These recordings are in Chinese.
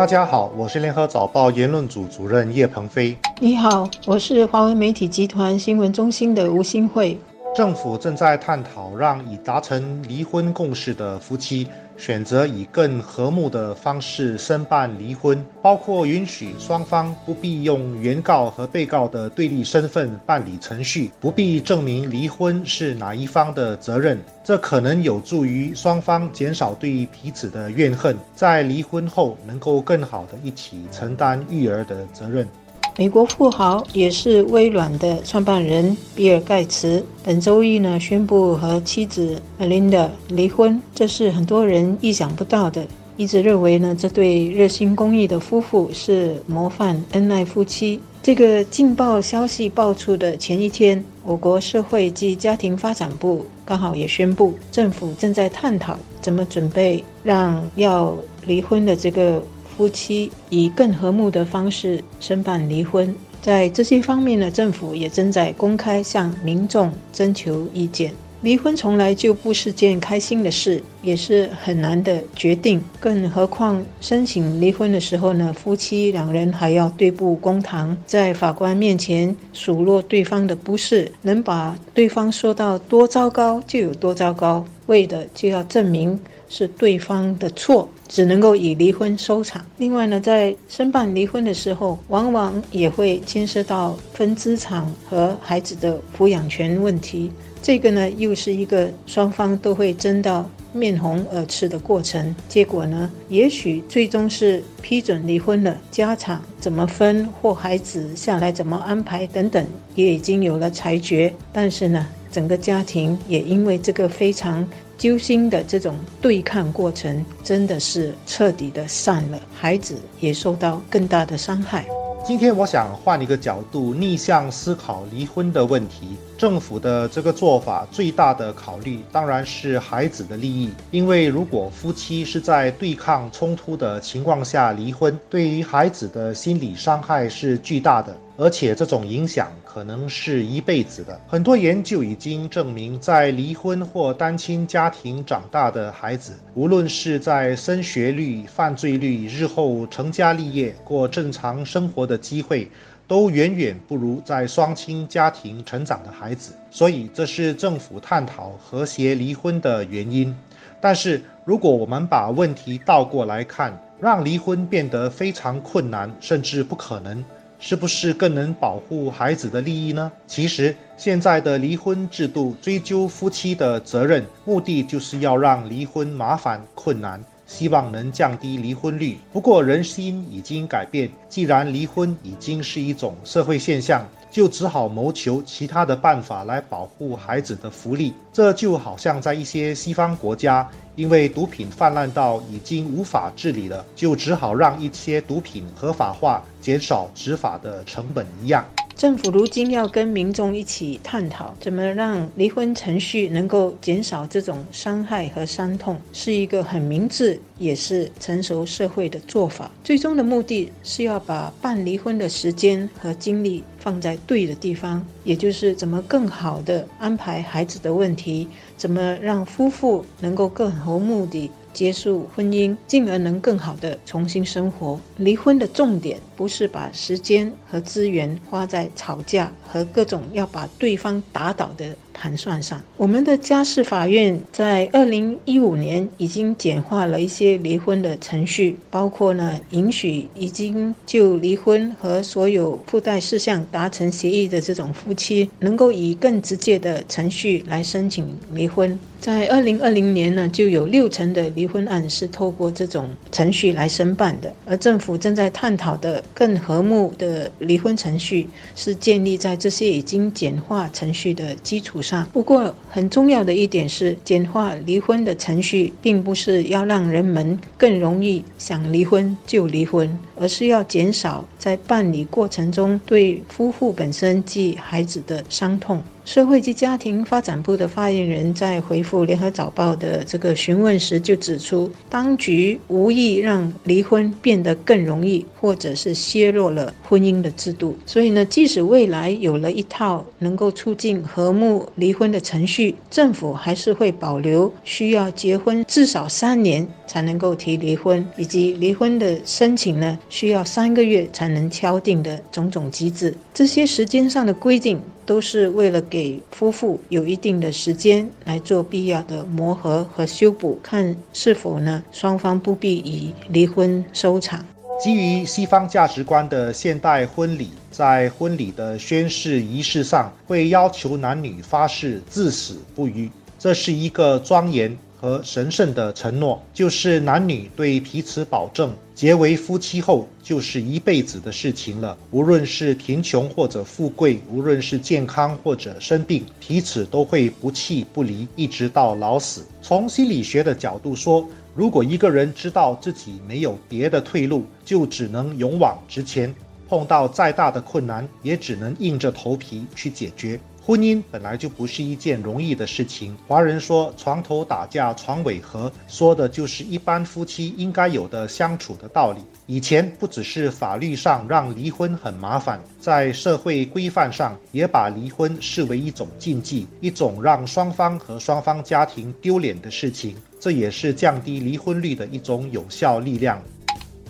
大家好，我是联合早报言论组主任叶鹏飞。你好，我是华为媒体集团新闻中心的吴新慧。政府正在探讨让已达成离婚共识的夫妻选择以更和睦的方式申办离婚，包括允许双方不必用原告和被告的对立身份办理程序，不必证明离婚是哪一方的责任。这可能有助于双方减少对彼此的怨恨，在离婚后能够更好的一起承担育儿的责任。美国富豪也是微软的创办人比尔盖茨，本周一呢宣布和妻子 Melinda 离婚，这是很多人意想不到的。一直认为呢这对热心公益的夫妇是模范恩爱夫妻。这个劲爆消息爆出的前一天，我国社会及家庭发展部刚好也宣布，政府正在探讨怎么准备让要离婚的这个。夫妻以更和睦的方式申办离婚，在这些方面呢，政府也正在公开向民众征求意见。离婚从来就不是件开心的事，也是很难的决定。更何况申请离婚的时候呢，夫妻两人还要对簿公堂，在法官面前数落对方的不是，能把对方说到多糟糕就有多糟糕，为的就要证明。是对方的错，只能够以离婚收场。另外呢，在申办离婚的时候，往往也会牵涉到分资产和孩子的抚养权问题。这个呢，又是一个双方都会争到面红耳赤的过程。结果呢，也许最终是批准离婚了，家产怎么分或孩子下来怎么安排等等，也已经有了裁决。但是呢，整个家庭也因为这个非常。揪心的这种对抗过程，真的是彻底的散了，孩子也受到更大的伤害。今天我想换一个角度，逆向思考离婚的问题。政府的这个做法最大的考虑当然是孩子的利益，因为如果夫妻是在对抗冲突的情况下离婚，对于孩子的心理伤害是巨大的。而且这种影响可能是一辈子的。很多研究已经证明，在离婚或单亲家庭长大的孩子，无论是在升学率、犯罪率、日后成家立业、过正常生活的机会，都远远不如在双亲家庭成长的孩子。所以，这是政府探讨和谐离婚的原因。但是，如果我们把问题倒过来看，让离婚变得非常困难，甚至不可能。是不是更能保护孩子的利益呢？其实，现在的离婚制度追究夫妻的责任，目的就是要让离婚麻烦困难，希望能降低离婚率。不过，人心已经改变，既然离婚已经是一种社会现象。就只好谋求其他的办法来保护孩子的福利。这就好像在一些西方国家，因为毒品泛滥到已经无法治理了，就只好让一些毒品合法化，减少执法的成本一样。政府如今要跟民众一起探讨，怎么让离婚程序能够减少这种伤害和伤痛，是一个很明智，也是成熟社会的做法。最终的目的是要把办离婚的时间和精力放在对的地方，也就是怎么更好的安排孩子的问题，怎么让夫妇能够更和睦地。结束婚姻，进而能更好的重新生活。离婚的重点不是把时间和资源花在吵架和各种要把对方打倒的。盘算上，我们的家事法院在二零一五年已经简化了一些离婚的程序，包括呢，允许已经就离婚和所有附带事项达成协议的这种夫妻，能够以更直接的程序来申请离婚。在二零二零年呢，就有六成的离婚案是透过这种程序来申办的。而政府正在探讨的更和睦的离婚程序，是建立在这些已经简化程序的基础上。不过，很重要的一点是，简化离婚的程序，并不是要让人们更容易想离婚就离婚。而是要减少在办理过程中对夫妇本身及孩子的伤痛。社会及家庭发展部的发言人在回复《联合早报》的这个询问时就指出，当局无意让离婚变得更容易，或者是削弱了婚姻的制度。所以呢，即使未来有了一套能够促进和睦离婚的程序，政府还是会保留需要结婚至少三年才能够提离婚，以及离婚的申请呢需要三个月才能敲定的种种机制。这些时间上的规定。都是为了给夫妇有一定的时间来做必要的磨合和修补，看是否呢双方不必以离婚收场。基于西方价值观的现代婚礼，在婚礼的宣誓仪式上会要求男女发誓至死不渝，这是一个庄严。和神圣的承诺，就是男女对彼此保证，结为夫妻后就是一辈子的事情了。无论是贫穷或者富贵，无论是健康或者生病，彼此都会不弃不离，一直到老死。从心理学的角度说，如果一个人知道自己没有别的退路，就只能勇往直前，碰到再大的困难，也只能硬着头皮去解决。婚姻本来就不是一件容易的事情。华人说“床头打架床尾和”，说的就是一般夫妻应该有的相处的道理。以前不只是法律上让离婚很麻烦，在社会规范上也把离婚视为一种禁忌，一种让双方和双方家庭丢脸的事情。这也是降低离婚率的一种有效力量。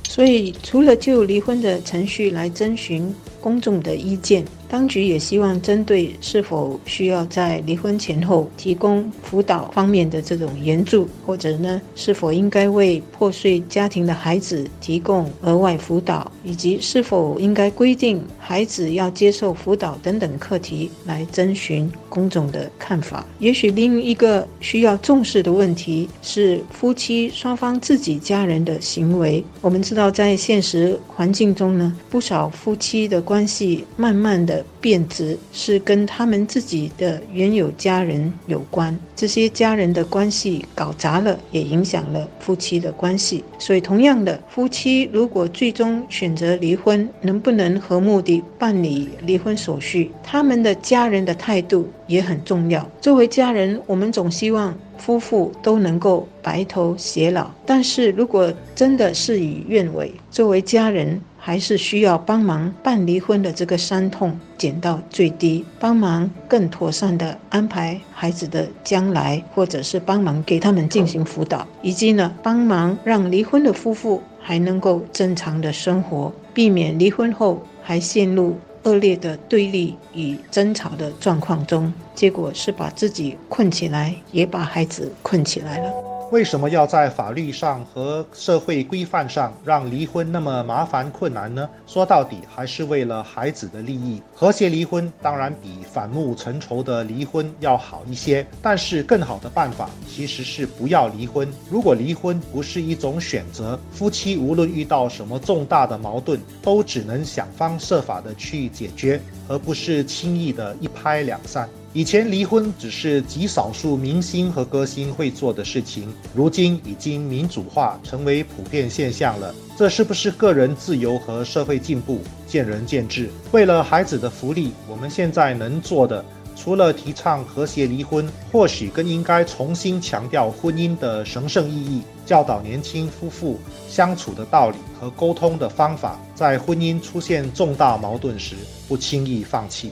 所以，除了就离婚的程序来征询公众的意见。当局也希望针对是否需要在离婚前后提供辅导方面的这种援助，或者呢是否应该为破碎家庭的孩子提供额外辅导，以及是否应该规定孩子要接受辅导等等课题来征询公众的看法。也许另一个需要重视的问题是夫妻双方自己家人的行为。我们知道，在现实环境中呢，不少夫妻的关系慢慢的变质是跟他们自己的原有家人有关，这些家人的关系搞砸了，也影响了夫妻的关系。所以，同样的，夫妻如果最终选择离婚，能不能和睦地办理离婚手续，他们的家人的态度也很重要。作为家人，我们总希望夫妇都能够白头偕老，但是如果真的事与愿违，作为家人。还是需要帮忙办离婚的这个伤痛减到最低，帮忙更妥善的安排孩子的将来，或者是帮忙给他们进行辅导，以及呢帮忙让离婚的夫妇还能够正常的生活，避免离婚后还陷入恶劣的对立与争吵的状况中，结果是把自己困起来，也把孩子困起来了。为什么要在法律上和社会规范上让离婚那么麻烦困难呢？说到底还是为了孩子的利益。和谐离婚当然比反目成仇的离婚要好一些，但是更好的办法其实是不要离婚。如果离婚不是一种选择，夫妻无论遇到什么重大的矛盾，都只能想方设法的去解决，而不是轻易的一拍两散。以前离婚只是极少数明星和歌星会做的事情，如今已经民主化，成为普遍现象了。这是不是个人自由和社会进步，见仁见智。为了孩子的福利，我们现在能做的，除了提倡和谐离婚，或许更应该重新强调婚姻的神圣意义，教导年轻夫妇相处的道理和沟通的方法，在婚姻出现重大矛盾时，不轻易放弃。